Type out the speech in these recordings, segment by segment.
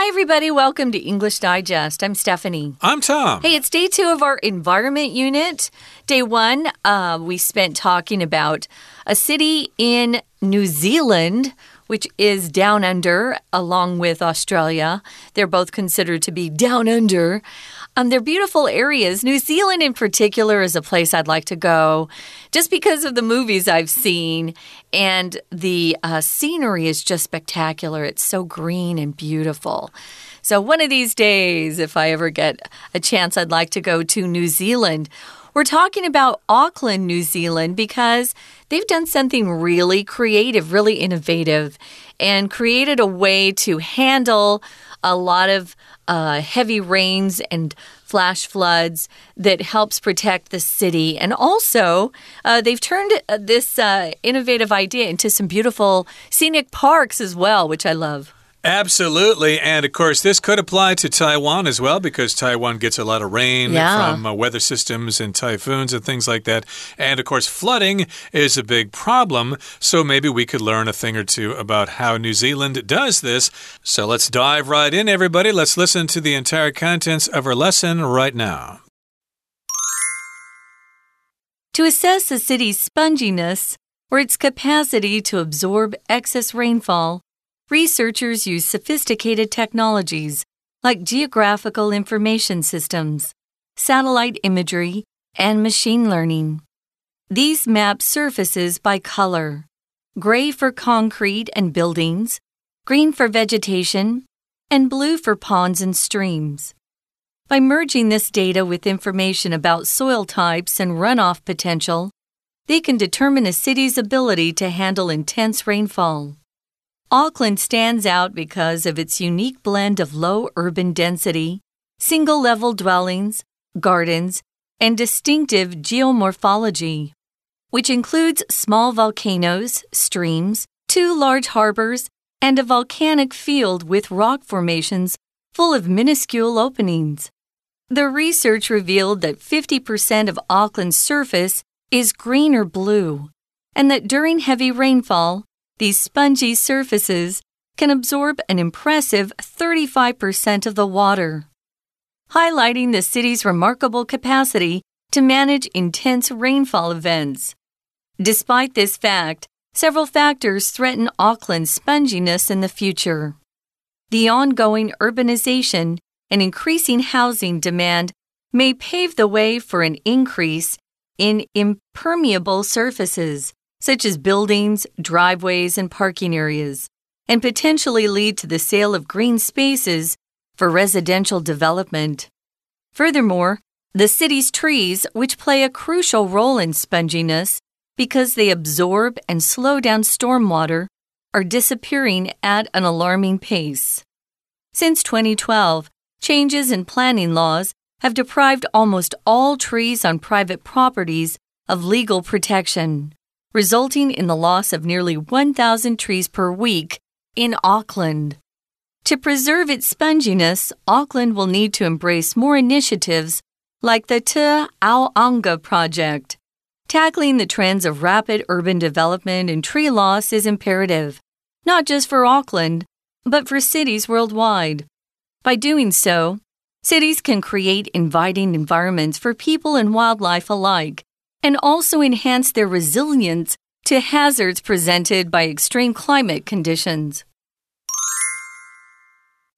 Hi, everybody. Welcome to English Digest. I'm Stephanie. I'm Tom. Hey, it's day two of our environment unit. Day one, uh, we spent talking about a city in New Zealand which is down under, along with Australia. They're both considered to be down under. Um, they're beautiful areas. New Zealand, in particular, is a place I'd like to go just because of the movies I've seen. And the uh, scenery is just spectacular. It's so green and beautiful. So, one of these days, if I ever get a chance, I'd like to go to New Zealand. We're talking about Auckland, New Zealand, because they've done something really creative, really innovative, and created a way to handle a lot of uh, heavy rains and flash floods that helps protect the city. And also, uh, they've turned uh, this uh, innovative idea into some beautiful scenic parks as well, which I love. Absolutely. And of course, this could apply to Taiwan as well because Taiwan gets a lot of rain yeah. from uh, weather systems and typhoons and things like that. And of course, flooding is a big problem. So maybe we could learn a thing or two about how New Zealand does this. So let's dive right in, everybody. Let's listen to the entire contents of our lesson right now. To assess a city's sponginess or its capacity to absorb excess rainfall, researchers use sophisticated technologies like geographical information systems, satellite imagery, and machine learning. These map surfaces by color gray for concrete and buildings, green for vegetation, and blue for ponds and streams. By merging this data with information about soil types and runoff potential, they can determine a city's ability to handle intense rainfall. Auckland stands out because of its unique blend of low urban density, single level dwellings, gardens, and distinctive geomorphology, which includes small volcanoes, streams, two large harbors, and a volcanic field with rock formations full of minuscule openings. The research revealed that 50% of Auckland's surface is green or blue, and that during heavy rainfall, these spongy surfaces can absorb an impressive 35% of the water, highlighting the city's remarkable capacity to manage intense rainfall events. Despite this fact, several factors threaten Auckland's sponginess in the future. The ongoing urbanization and increasing housing demand may pave the way for an increase in impermeable surfaces, such as buildings, driveways, and parking areas, and potentially lead to the sale of green spaces for residential development. Furthermore, the city's trees, which play a crucial role in sponginess because they absorb and slow down stormwater, are disappearing at an alarming pace. Since 2012, changes in planning laws have deprived almost all trees on private properties of legal protection resulting in the loss of nearly 1,000 trees per week in Auckland. To preserve its sponginess, Auckland will need to embrace more initiatives like the Te Auaunga project. Tackling the trends of rapid urban development and tree loss is imperative, not just for Auckland, but for cities worldwide. By doing so, cities can create inviting environments for people and wildlife alike and also enhance their resilience to hazards presented by extreme climate conditions.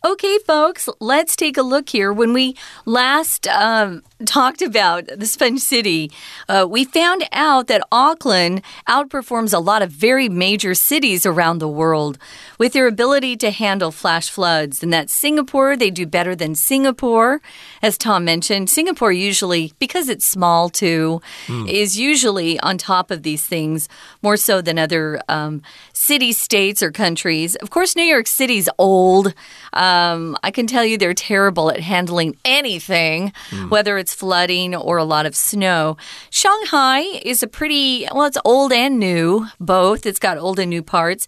Okay, folks, let's take a look here. When we last um, talked about the Sponge City, uh, we found out that Auckland outperforms a lot of very major cities around the world with their ability to handle flash floods. And that Singapore, they do better than Singapore. As Tom mentioned, Singapore usually, because it's small too, mm. is usually on top of these things more so than other um, city states or countries. Of course, New York City's old. Um, I can tell you they're terrible at handling anything, mm. whether it's flooding or a lot of snow. Shanghai is a pretty, well, it's old and new, both. It's got old and new parts.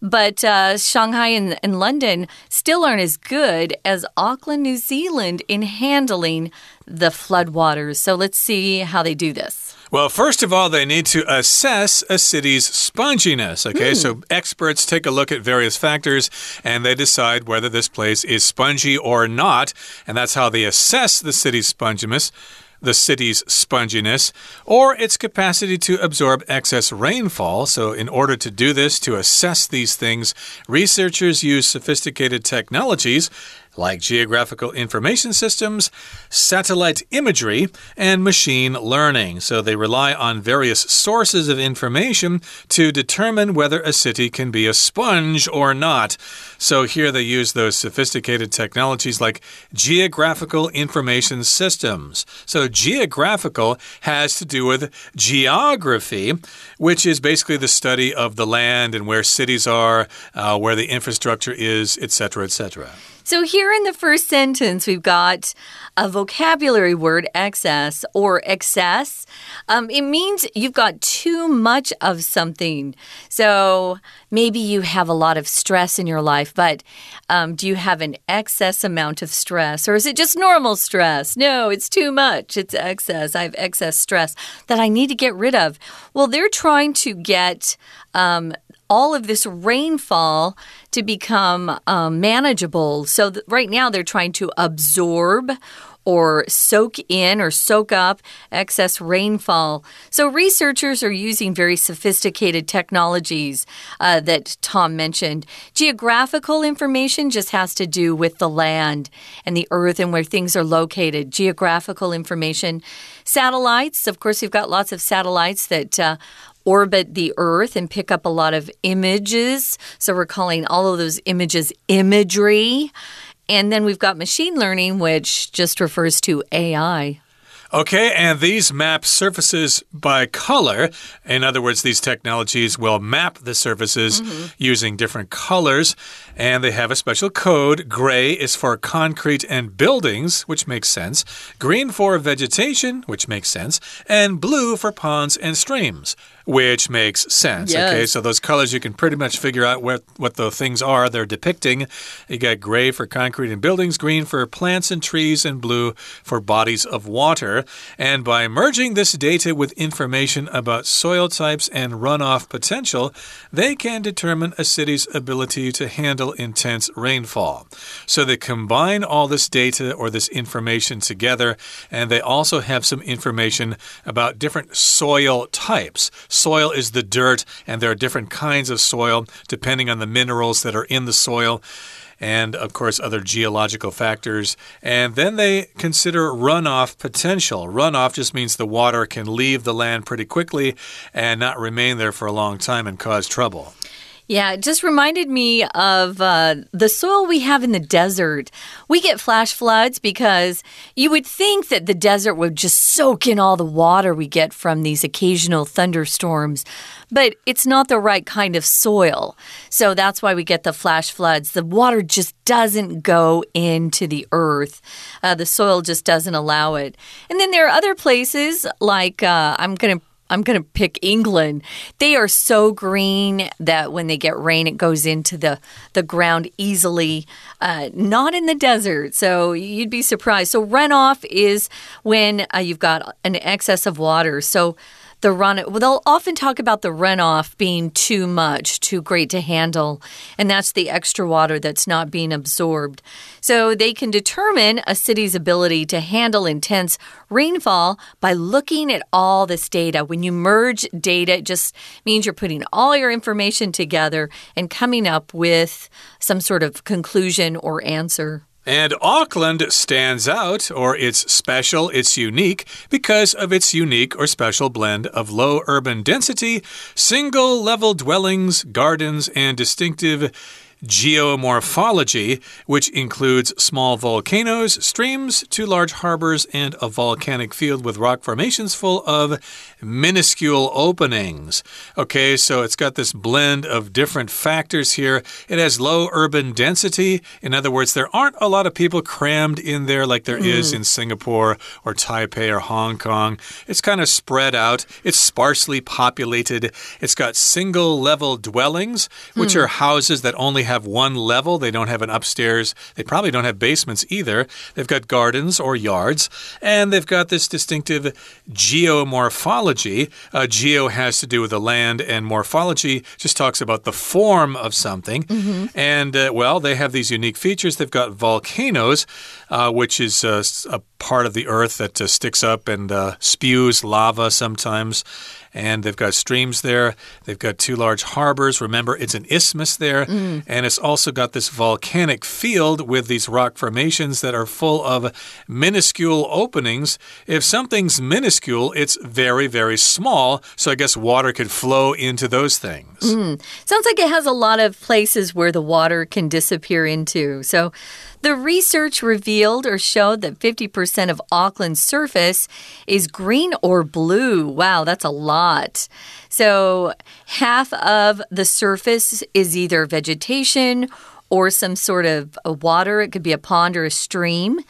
But uh, Shanghai and, and London still aren't as good as Auckland, New Zealand in handling the floodwaters. So let's see how they do this. Well, first of all, they need to assess a city's sponginess. Okay, mm. so experts take a look at various factors and they decide whether this place is spongy or not. And that's how they assess the city's sponginess the city's sponginess, or its capacity to absorb excess rainfall. So, in order to do this, to assess these things, researchers use sophisticated technologies like geographical information systems, satellite imagery, and machine learning. So they rely on various sources of information to determine whether a city can be a sponge or not. So here they use those sophisticated technologies like geographical information systems. So geographical has to do with geography, which is basically the study of the land and where cities are, uh, where the infrastructure is, etc., etc. So, here in the first sentence, we've got a vocabulary word, excess or excess. Um, it means you've got too much of something. So, maybe you have a lot of stress in your life, but um, do you have an excess amount of stress or is it just normal stress? No, it's too much. It's excess. I have excess stress that I need to get rid of. Well, they're trying to get um, all of this rainfall to become um, manageable. So right now they're trying to absorb or soak in or soak up excess rainfall. So, researchers are using very sophisticated technologies uh, that Tom mentioned. Geographical information just has to do with the land and the earth and where things are located. Geographical information. Satellites, of course, we've got lots of satellites that uh, orbit the Earth and pick up a lot of images. So we're calling all of those images imagery. And then we've got machine learning, which just refers to AI. Okay, and these map surfaces by color. In other words, these technologies will map the surfaces mm -hmm. using different colors, and they have a special code. Gray is for concrete and buildings, which makes sense, green for vegetation, which makes sense, and blue for ponds and streams which makes sense. Yes. Okay, so those colors you can pretty much figure out what what the things are they're depicting. You got gray for concrete and buildings, green for plants and trees, and blue for bodies of water. And by merging this data with information about soil types and runoff potential, they can determine a city's ability to handle intense rainfall. So they combine all this data or this information together, and they also have some information about different soil types. Soil is the dirt, and there are different kinds of soil depending on the minerals that are in the soil and of course other geological factors. And then they consider runoff potential. Runoff just means the water can leave the land pretty quickly and not remain there for a long time and cause trouble. Yeah, it just reminded me of uh, the soil we have in the desert. We get flash floods because you would think that the desert would just soak in all the water we get from these occasional thunderstorms, but it's not the right kind of soil. So that's why we get the flash floods. The water just doesn't go into the earth, uh, the soil just doesn't allow it. And then there are other places like uh, I'm going to I'm going to pick England. They are so green that when they get rain, it goes into the, the ground easily, uh, not in the desert. So you'd be surprised. So runoff is when uh, you've got an excess of water. So the run well, they'll often talk about the runoff being too much, too great to handle, and that's the extra water that's not being absorbed. So they can determine a city's ability to handle intense rainfall by looking at all this data. When you merge data, it just means you're putting all your information together and coming up with some sort of conclusion or answer. And Auckland stands out, or it's special, it's unique, because of its unique or special blend of low urban density, single level dwellings, gardens, and distinctive geomorphology, which includes small volcanoes, streams, two large harbors, and a volcanic field with rock formations full of minuscule openings. Okay, so it's got this blend of different factors here. It has low urban density. In other words, there aren't a lot of people crammed in there like there mm. is in Singapore or Taipei or Hong Kong. It's kind of spread out, it's sparsely populated. It's got single level dwellings, which mm. are houses that only have have one level. They don't have an upstairs. They probably don't have basements either. They've got gardens or yards, and they've got this distinctive geomorphology. Uh, geo has to do with the land, and morphology just talks about the form of something. Mm -hmm. And, uh, well, they have these unique features. They've got volcanoes, uh, which is uh, a part of the earth that uh, sticks up and uh, spews lava sometimes and they've got streams there. They've got two large harbors. Remember, it's an isthmus there, mm. and it's also got this volcanic field with these rock formations that are full of minuscule openings. If something's minuscule, it's very, very small. So I guess water could flow into those things. Mm. Sounds like it has a lot of places where the water can disappear into. So the research revealed or showed that 50% of Auckland's surface is green or blue. Wow, that's a lot. So, half of the surface is either vegetation or some sort of water. It could be a pond or a stream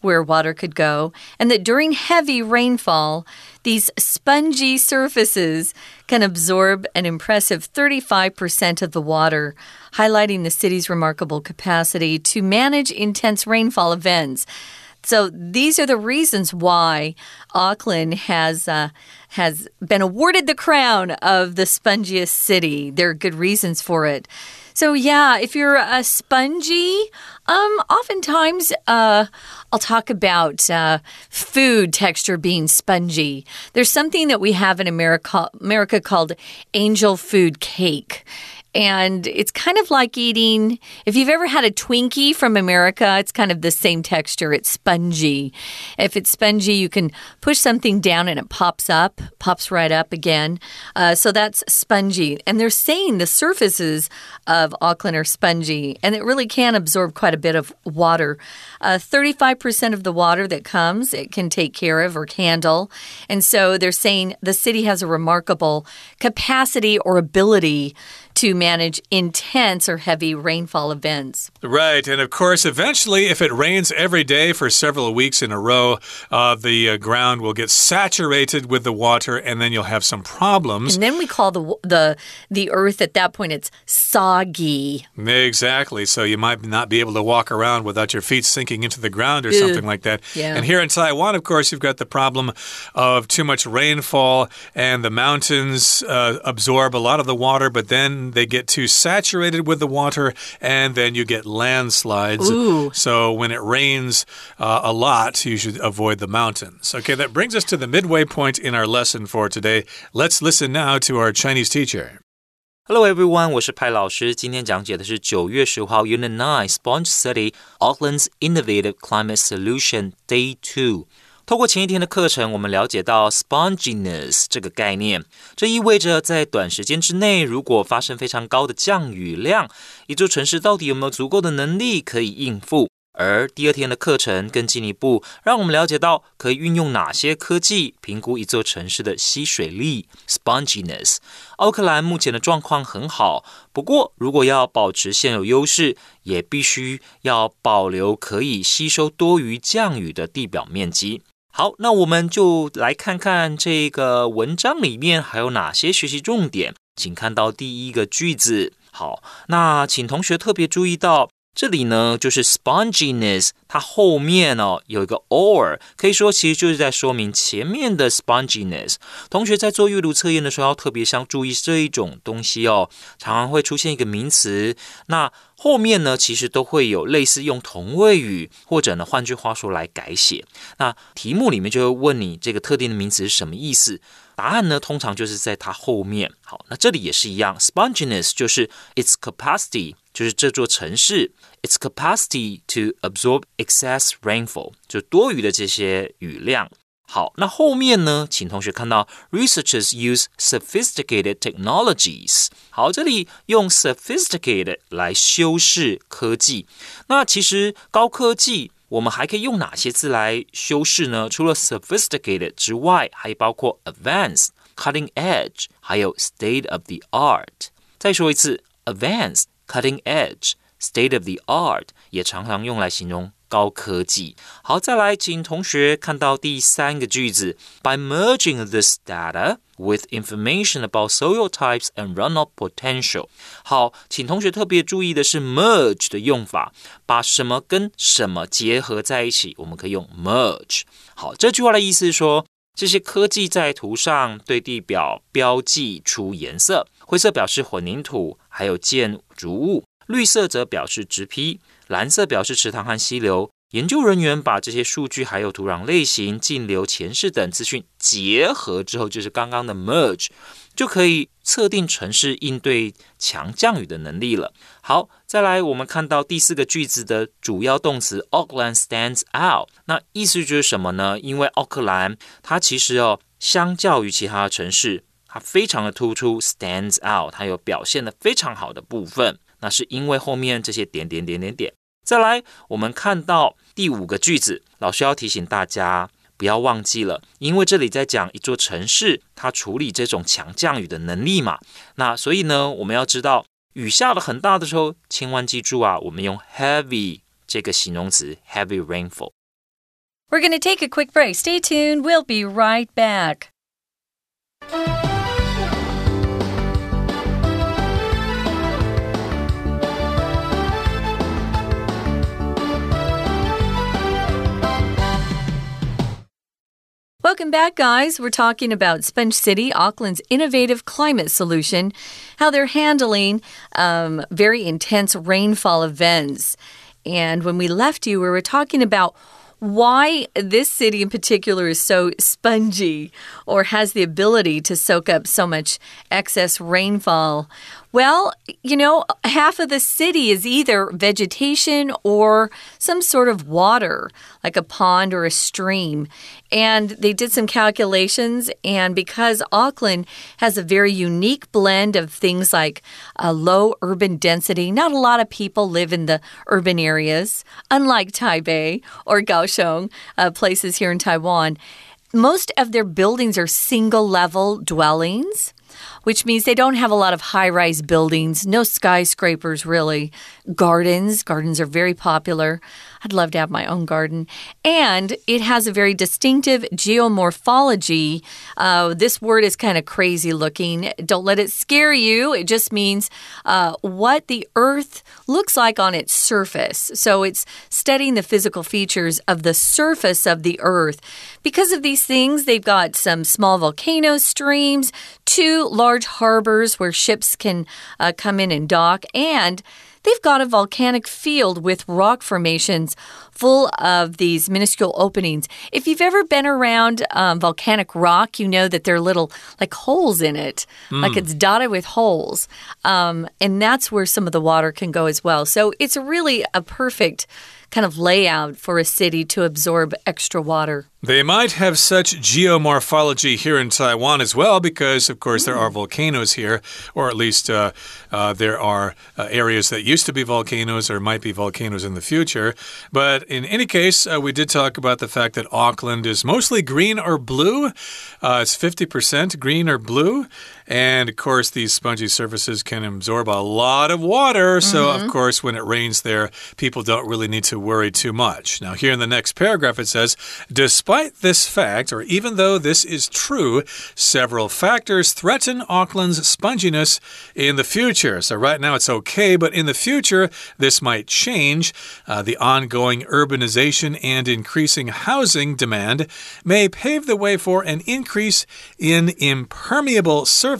where water could go, and that during heavy rainfall, these spongy surfaces can absorb an impressive 35% of the water, highlighting the city's remarkable capacity to manage intense rainfall events. So these are the reasons why Auckland has uh, has been awarded the crown of the spongiest city. There are good reasons for it. So yeah, if you're a spongy, um, oftentimes uh, I'll talk about uh, food texture being spongy. There's something that we have in America, America called angel food cake. And it's kind of like eating, if you've ever had a Twinkie from America, it's kind of the same texture. It's spongy. If it's spongy, you can push something down and it pops up, pops right up again. Uh, so that's spongy. And they're saying the surfaces of Auckland are spongy, and it really can absorb quite a bit of water. 35% uh, of the water that comes, it can take care of or handle. And so they're saying the city has a remarkable capacity or ability to manage intense or heavy rainfall events. Right. And of course, eventually, if it rains every day for several weeks in a row, uh, the uh, ground will get saturated with the water and then you'll have some problems. And then we call the, the, the earth at that point, it's soggy. Exactly. So you might not be able to walk around without your feet sinking into the ground or something like that. Yeah. And here in Taiwan, of course, you've got the problem of too much rainfall and the mountains uh, absorb a lot of the water, but then they get too saturated with the water, and then you get landslides. Ooh. So when it rains uh, a lot, you should avoid the mountains. Okay, that brings us to the midway point in our lesson for today. Let's listen now to our Chinese teacher. Hello everyone，我是派老师。今天讲解的是九月十五号 Unit Nine Sponge City Auckland's Innovative Climate Solution Day Two。 透过前一天的课程，我们了解到 sponginess 这个概念，这意味着在短时间之内，如果发生非常高的降雨量，一座城市到底有没有足够的能力可以应付？而第二天的课程更进一步，让我们了解到可以运用哪些科技评估一座城市的吸水力 sponginess。奥克兰目前的状况很好，不过如果要保持现有优势，也必须要保留可以吸收多余降雨的地表面积。好，那我们就来看看这个文章里面还有哪些学习重点。请看到第一个句子。好，那请同学特别注意到。这里呢，就是 sponginess，它后面哦有一个 or，可以说其实就是在说明前面的 sponginess。同学在做阅读测验的时候，要特别想注意这一种东西哦，常常会出现一个名词，那后面呢其实都会有类似用同位语，或者呢换句话说来改写。那题目里面就会问你这个特定的名词是什么意思，答案呢通常就是在它后面。好，那这里也是一样，sponginess 就是 its capacity。就是这座城市，its capacity to absorb excess rainfall，就多余的这些雨量。好，那后面呢？请同学看到，researchers use sophisticated technologies。好，这里用 sophisticated 来修饰科技。那其实高科技，我们还可以用哪些字来修饰呢？除了 sophisticated 之外，还包括 advanced、cutting edge，还有 state of the art。再说一次，advanced。 cutting edge、 state of the art，也常常用来形容高科技。好，再来，请同学看到第三个句子：By merging this data with information about soil types and runoff potential。好，请同学特别注意的是 merge 的用法，把什么跟什么结合在一起，我们可以用 merge。好，这句话的意思是说， 这些科技在图上对地表标记出颜色，灰色表示混凝土还有建筑物，绿色则表示植批。蓝色表示池塘和溪流。研究人员把这些数据还有土壤类型、径流、前世等资讯结合之后，就是刚刚的 merge，就可以测定城市应对强降雨的能力了。好，再来，我们看到第四个句子的主要动词 Auckland stands out，那意思就是什么呢？因为奥克兰它其实哦，相较于其他城市，它非常的突出，stands out，它有表现的非常好的部分。那是因为后面这些点点点点点。再来，我们看到第五个句子，老师要提醒大家不要忘记了，因为这里在讲一座城市它处理这种强降雨的能力嘛。那所以呢，我们要知道雨下的很大的时候，千万记住啊，我们用 heavy 这个形容词，heavy rainfall。We're going to take a quick break. Stay tuned. We'll be right back. Welcome back, guys. We're talking about Sponge City, Auckland's innovative climate solution, how they're handling um, very intense rainfall events. And when we left you, we were talking about why this city in particular is so spongy or has the ability to soak up so much excess rainfall. Well, you know, half of the city is either vegetation or some sort of water, like a pond or a stream. And they did some calculations, and because Auckland has a very unique blend of things like a low urban density, not a lot of people live in the urban areas, unlike Taipei or Kaohsiung, uh, places here in Taiwan. Most of their buildings are single level dwellings which means they don't have a lot of high rise buildings, no skyscrapers really. Gardens, gardens are very popular. I'd love to have my own garden. And it has a very distinctive geomorphology. Uh, this word is kind of crazy looking. Don't let it scare you. It just means uh, what the earth looks like on its surface. So it's studying the physical features of the surface of the earth. Because of these things, they've got some small volcanoes, streams, two large harbors where ships can uh, come in and dock, and They've got a volcanic field with rock formations full of these minuscule openings. If you've ever been around um, volcanic rock, you know that there are little like holes in it, mm. like it's dotted with holes. Um, and that's where some of the water can go as well. So it's really a perfect kind of layout for a city to absorb extra water. They might have such geomorphology here in Taiwan as well, because, of course, there are volcanoes here, or at least uh, uh, there are uh, areas that used to be volcanoes or might be volcanoes in the future. But in any case, uh, we did talk about the fact that Auckland is mostly green or blue. Uh, it's 50% green or blue. And of course, these spongy surfaces can absorb a lot of water. So, mm -hmm. of mm-hmm. course, when it rains there, people don't really need to worry too much. Now, here in the next paragraph, it says, Despite this fact, or even though this is true, several factors threaten Auckland's sponginess in the future. So, right now it's okay, but in the future, this might change. Uh, the ongoing urbanization and increasing housing demand may pave the way for an increase in impermeable surfaces,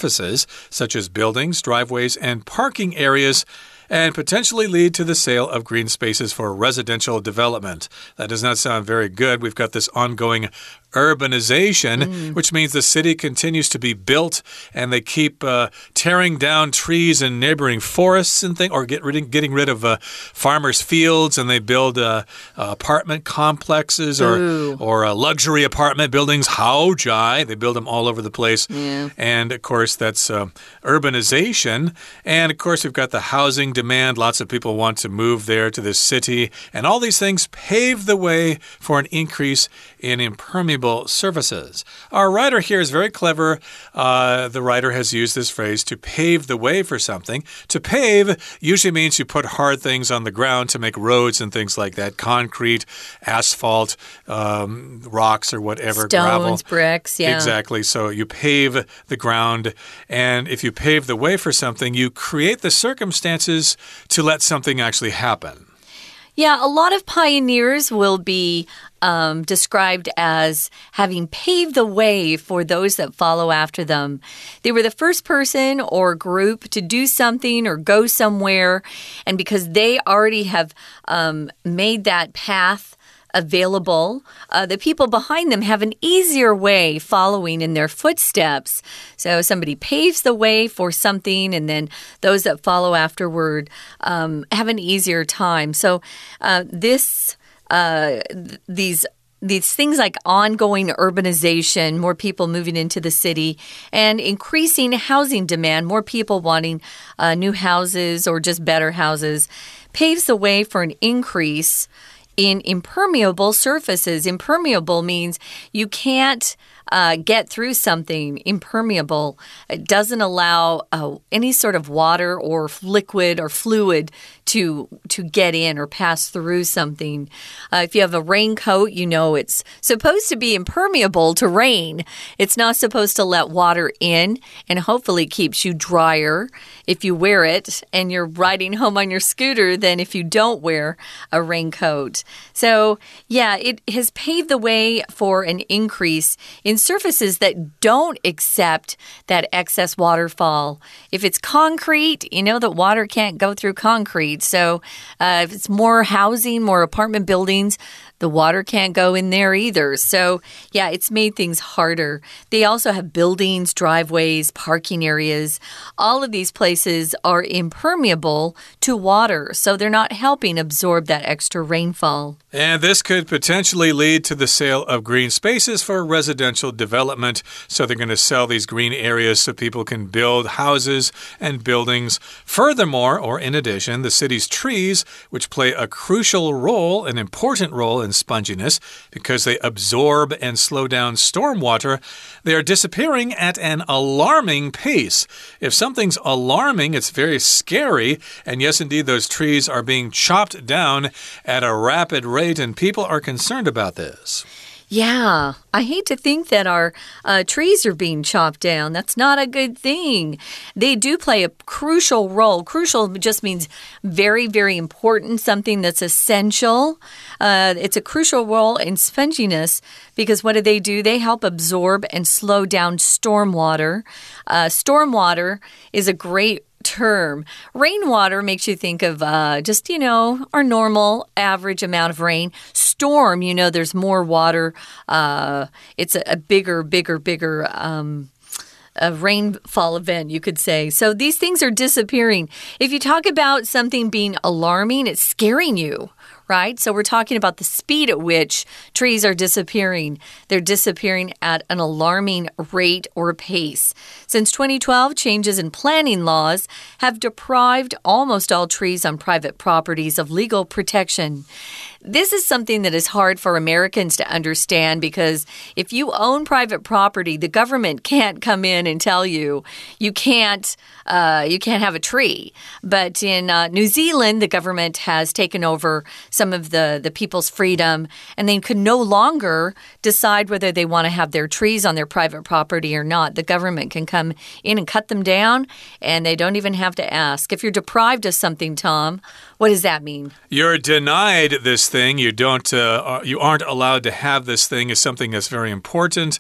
such as buildings, driveways, and parking areas and potentially lead to the sale of green spaces for residential development. That does not sound very good. We've got this ongoing urbanization, mm. which means the city continues to be built and they keep uh, tearing down trees and neighboring forests and things, or get rid, getting rid of uh, farmers' fields and they build uh, apartment complexes or, or uh, luxury apartment buildings, How haojai. They build them all over the place. Yeah. And of course, that's uh, urbanization. And of course, we've got the housing demand. Lots of people want to move there to this city. And all these things pave the way for an increase in impermeable surfaces. Our writer here is very clever. Uh, the writer has used this phrase to pave the way for something. To pave usually means you put hard things on the ground to make roads and things like that concrete, asphalt, um, rocks, or whatever, Stones, gravel. bricks, yeah. Exactly. So you pave the ground, and if you pave the way for something, you create the circumstances to let something actually happen. Yeah, a lot of pioneers will be um, described as having paved the way for those that follow after them. They were the first person or group to do something or go somewhere, and because they already have um, made that path available, uh, the people behind them have an easier way following in their footsteps. So somebody paves the way for something, and then those that follow afterward um, have an easier time. So uh, this. Uh, th these these things like ongoing urbanization, more people moving into the city, and increasing housing demand, more people wanting uh, new houses or just better houses, paves the way for an increase in impermeable surfaces. Impermeable means you can't uh, get through something impermeable. It doesn't allow uh, any sort of water or liquid or fluid to to get in or pass through something. Uh, if you have a raincoat, you know it's supposed to be impermeable to rain. It's not supposed to let water in, and hopefully keeps you drier if you wear it and you're riding home on your scooter than if you don't wear a raincoat. So yeah, it has paved the way for an increase in surfaces that don't accept that excess waterfall. If it's concrete, you know that water can't go through concrete. So uh, if it's more housing, more apartment buildings, the water can't go in there either. So, yeah, it's made things harder. They also have buildings, driveways, parking areas. All of these places are impermeable to water, so they're not helping absorb that extra rainfall. And this could potentially lead to the sale of green spaces for residential development. So they're going to sell these green areas so people can build houses and buildings. Furthermore, or in addition, the city's trees, which play a crucial role, an important role in sponginess because they absorb and slow down stormwater, they are disappearing at an alarming pace. If something's alarming, it's very scary. And yes, indeed, those trees are being chopped down at a rapid rate, and people are concerned about this. Yeah, I hate to think that our uh, trees are being chopped down. That's not a good thing. They do play a crucial role. Crucial just means very, very important, something that's essential. Uh, it's a crucial role in sponginess because what do they do? They help absorb and slow down stormwater. Uh, stormwater is a great term. Rainwater makes you think of uh, just, you know, our normal average amount of rain. Storm, you know, there's more water. Uh, it's a, a, bigger, bigger, bigger. Um, a rainfall event, you could say. So these things are disappearing. If you talk about something being alarming, it's scaring you right? So we're talking about the speed at which trees are disappearing. They're disappearing at an alarming rate or pace. Since 2012, changes in planning laws have deprived almost all trees on private properties of legal protection. This is something that is hard for Americans to understand because if you own private property, the government can't come in and tell you you can't uh, you can't have a tree. But in uh, New Zealand, the government has taken over some of the the people's freedom, and they can no longer decide whether they want to have their trees on their private property or not. The government can come in and cut them down, and they don't even have to ask. If you're deprived of something, Tom, what does that mean? You're denied this thing. You don't. Uh, you aren't allowed to have this thing. Is something that's very important,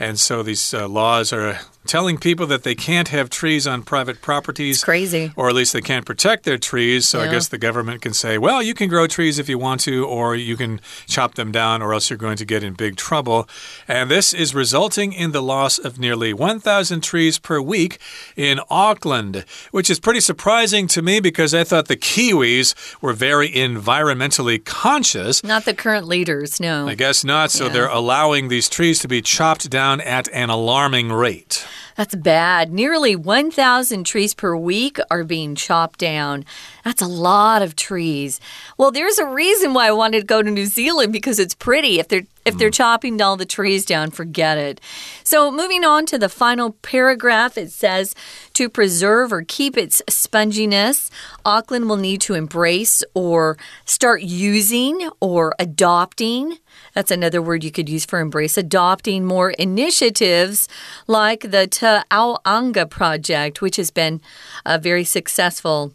and so these uh, laws are telling people that they can't have trees on private properties. It's crazy. Or at least they can't protect their trees. So yeah. I guess the government can say, well, you can grow trees if you want to, or you can chop them down, or else you're going to get in big trouble. And this is resulting in the loss of nearly 1,000 trees per week in Auckland, which is pretty surprising to me because I thought the Kiwis were very environmentally conscious. Not the current leaders, no. I guess not. So yeah. they're allowing these trees to be chopped down at an alarming rate. That's bad. Nearly 1,000 trees per week are being chopped down. That's a lot of trees. Well, there's a reason why I wanted to go to New Zealand because it's pretty. If they're if they're mm. chopping all the trees down, forget it. So, moving on to the final paragraph, it says to preserve or keep its sponginess, Auckland will need to embrace or start using or adopting that's another word you could use for embrace. Adopting more initiatives like the Te Auaunga project, which has been uh, very successful.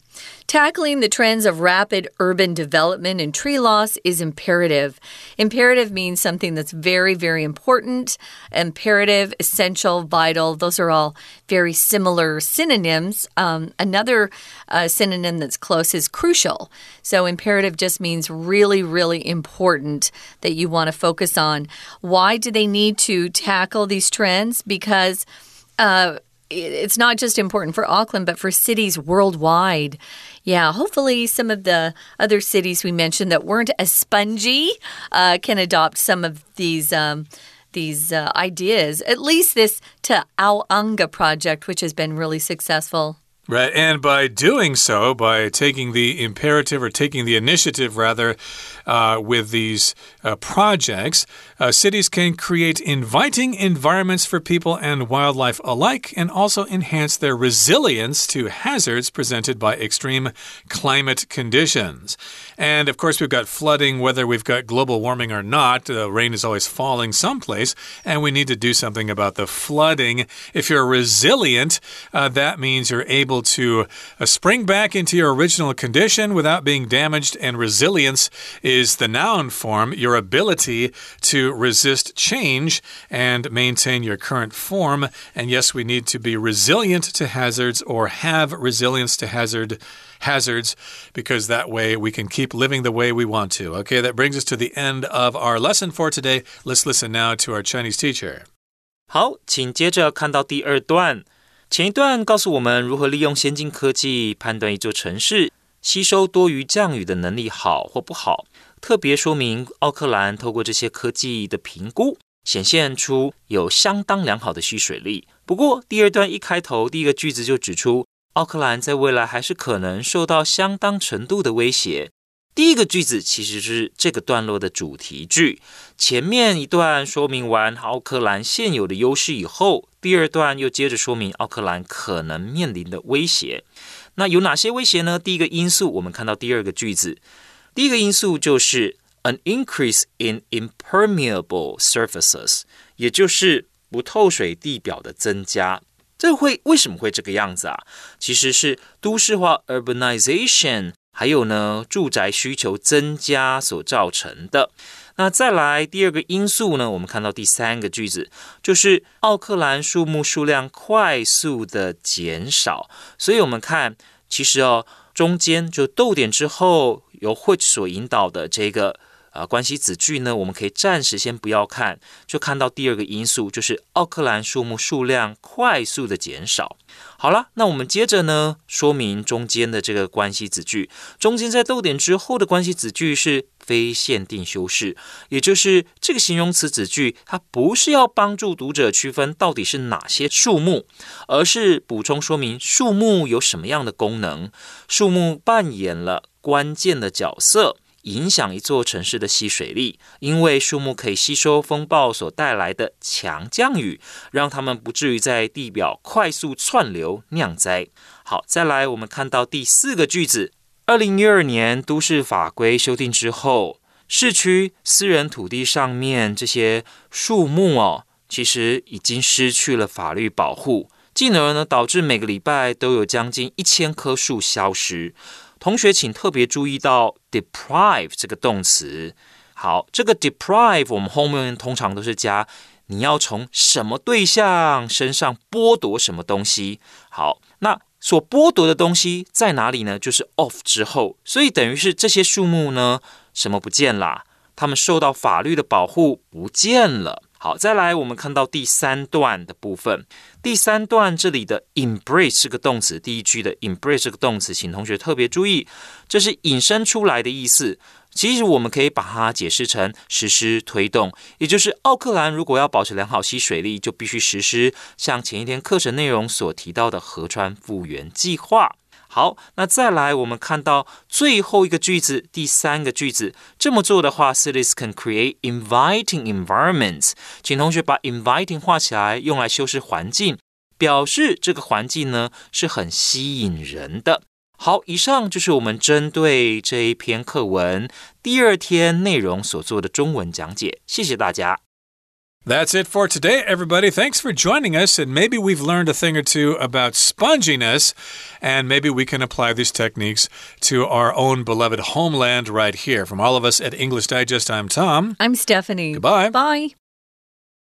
Tackling the trends of rapid urban development and tree loss is imperative. Imperative means something that's very, very important. Imperative, essential, vital, those are all very similar synonyms. Um, another uh, synonym that's close is crucial. So, imperative just means really, really important that you want to focus on. Why do they need to tackle these trends? Because uh, it's not just important for Auckland, but for cities worldwide. Yeah, hopefully, some of the other cities we mentioned that weren't as spongy uh, can adopt some of these. Um, these uh, ideas, at least this Te Auaunga project, which has been really successful. Right, and by doing so, by taking the imperative or taking the initiative, rather, uh, with these uh, projects, uh, cities can create inviting environments for people and wildlife alike and also enhance their resilience to hazards presented by extreme climate conditions. And of course, we've got flooding, whether we've got global warming or not. The rain is always falling someplace, and we need to do something about the flooding. If you're resilient, uh, that means you're able to uh, spring back into your original condition without being damaged, and resilience is the noun form, your ability to resist change and maintain your current form. And yes, we need to be resilient to hazards or have resilience to hazard hazards because that way we can keep living the way we want to. Okay, that brings us to the end of our lesson for today. Let's listen now to our Chinese teacher. 好，请接着看到第二段。前一段告诉我们如何利用先进科技判断一座城市吸收多余降雨的能力好或不好。 特别说明，奥克兰透过这些科技的评估，显现出有相当良好的蓄水力。不过，第二段一开头第一个句子就指出。奥克兰在未来还是可能受到相当程度的威胁。第一个句子其实是这个段落的主题句。前面一段说明完奥克兰现有的优势以后，第二段又接着说明奥克兰可能面临的威胁。那有哪些威胁呢？第一个因素，我们看到第二个句子，第一个因素就是 an increase in impermeable surfaces，也就是不透水地表的增加。这会为什么会这个样子啊？其实是都市化 （urbanization） 还有呢住宅需求增加所造成的。那再来第二个因素呢？我们看到第三个句子，就是奥克兰树木数量快速的减少。所以我们看，其实哦，中间就逗点之后由 which 所引导的这个。啊，关系子句呢，我们可以暂时先不要看，就看到第二个因素，就是奥克兰树木数量快速的减少。好了，那我们接着呢，说明中间的这个关系子句，中间在逗点之后的关系子句是非限定修饰，也就是这个形容词子句，它不是要帮助读者区分到底是哪些树木，而是补充说明树木有什么样的功能，树木扮演了关键的角色。影响一座城市的吸水力，因为树木可以吸收风暴所带来的强降雨，让它们不至于在地表快速窜流酿灾。好，再来，我们看到第四个句子：二零一二年都市法规修订之后，市区私人土地上面这些树木哦，其实已经失去了法律保护，进而呢导致每个礼拜都有将近一千棵树消失。同学，请特别注意到 deprive 这个动词。好，这个 deprive 我们后面通常都是加你要从什么对象身上剥夺什么东西。好，所剥夺的东西在哪里呢？就是 off 之后，所以等于是这些树木呢，什么不见了？它们受到法律的保护不见了。好，再来，我们看到第三段的部分。第三段这里的 embrace 是个动词，第一句的 embrace 这个动词，请同学特别注意，这是引申出来的意思。其实我们可以把它解释成实施推动，也就是奥克兰如果要保持良好吸水力，就必须实施像前一天课程内容所提到的河川复原计划。好，那再来，我们看到最后一个句子，第三个句子，这么做的话，cities can create inviting environments。请同学把 inviting 画起来，用来修饰环境，表示这个环境呢是很吸引人的。好，以上就是我们针对这一篇课文第二天内容所做的中文讲解。谢谢大家。That's it for today, everybody. Thanks for joining us. And maybe we've learned a thing or two about sponginess, and maybe we can apply these techniques to our own beloved homeland right here. From all of us at English Digest, I'm Tom. I'm Stephanie. Goodbye. Bye.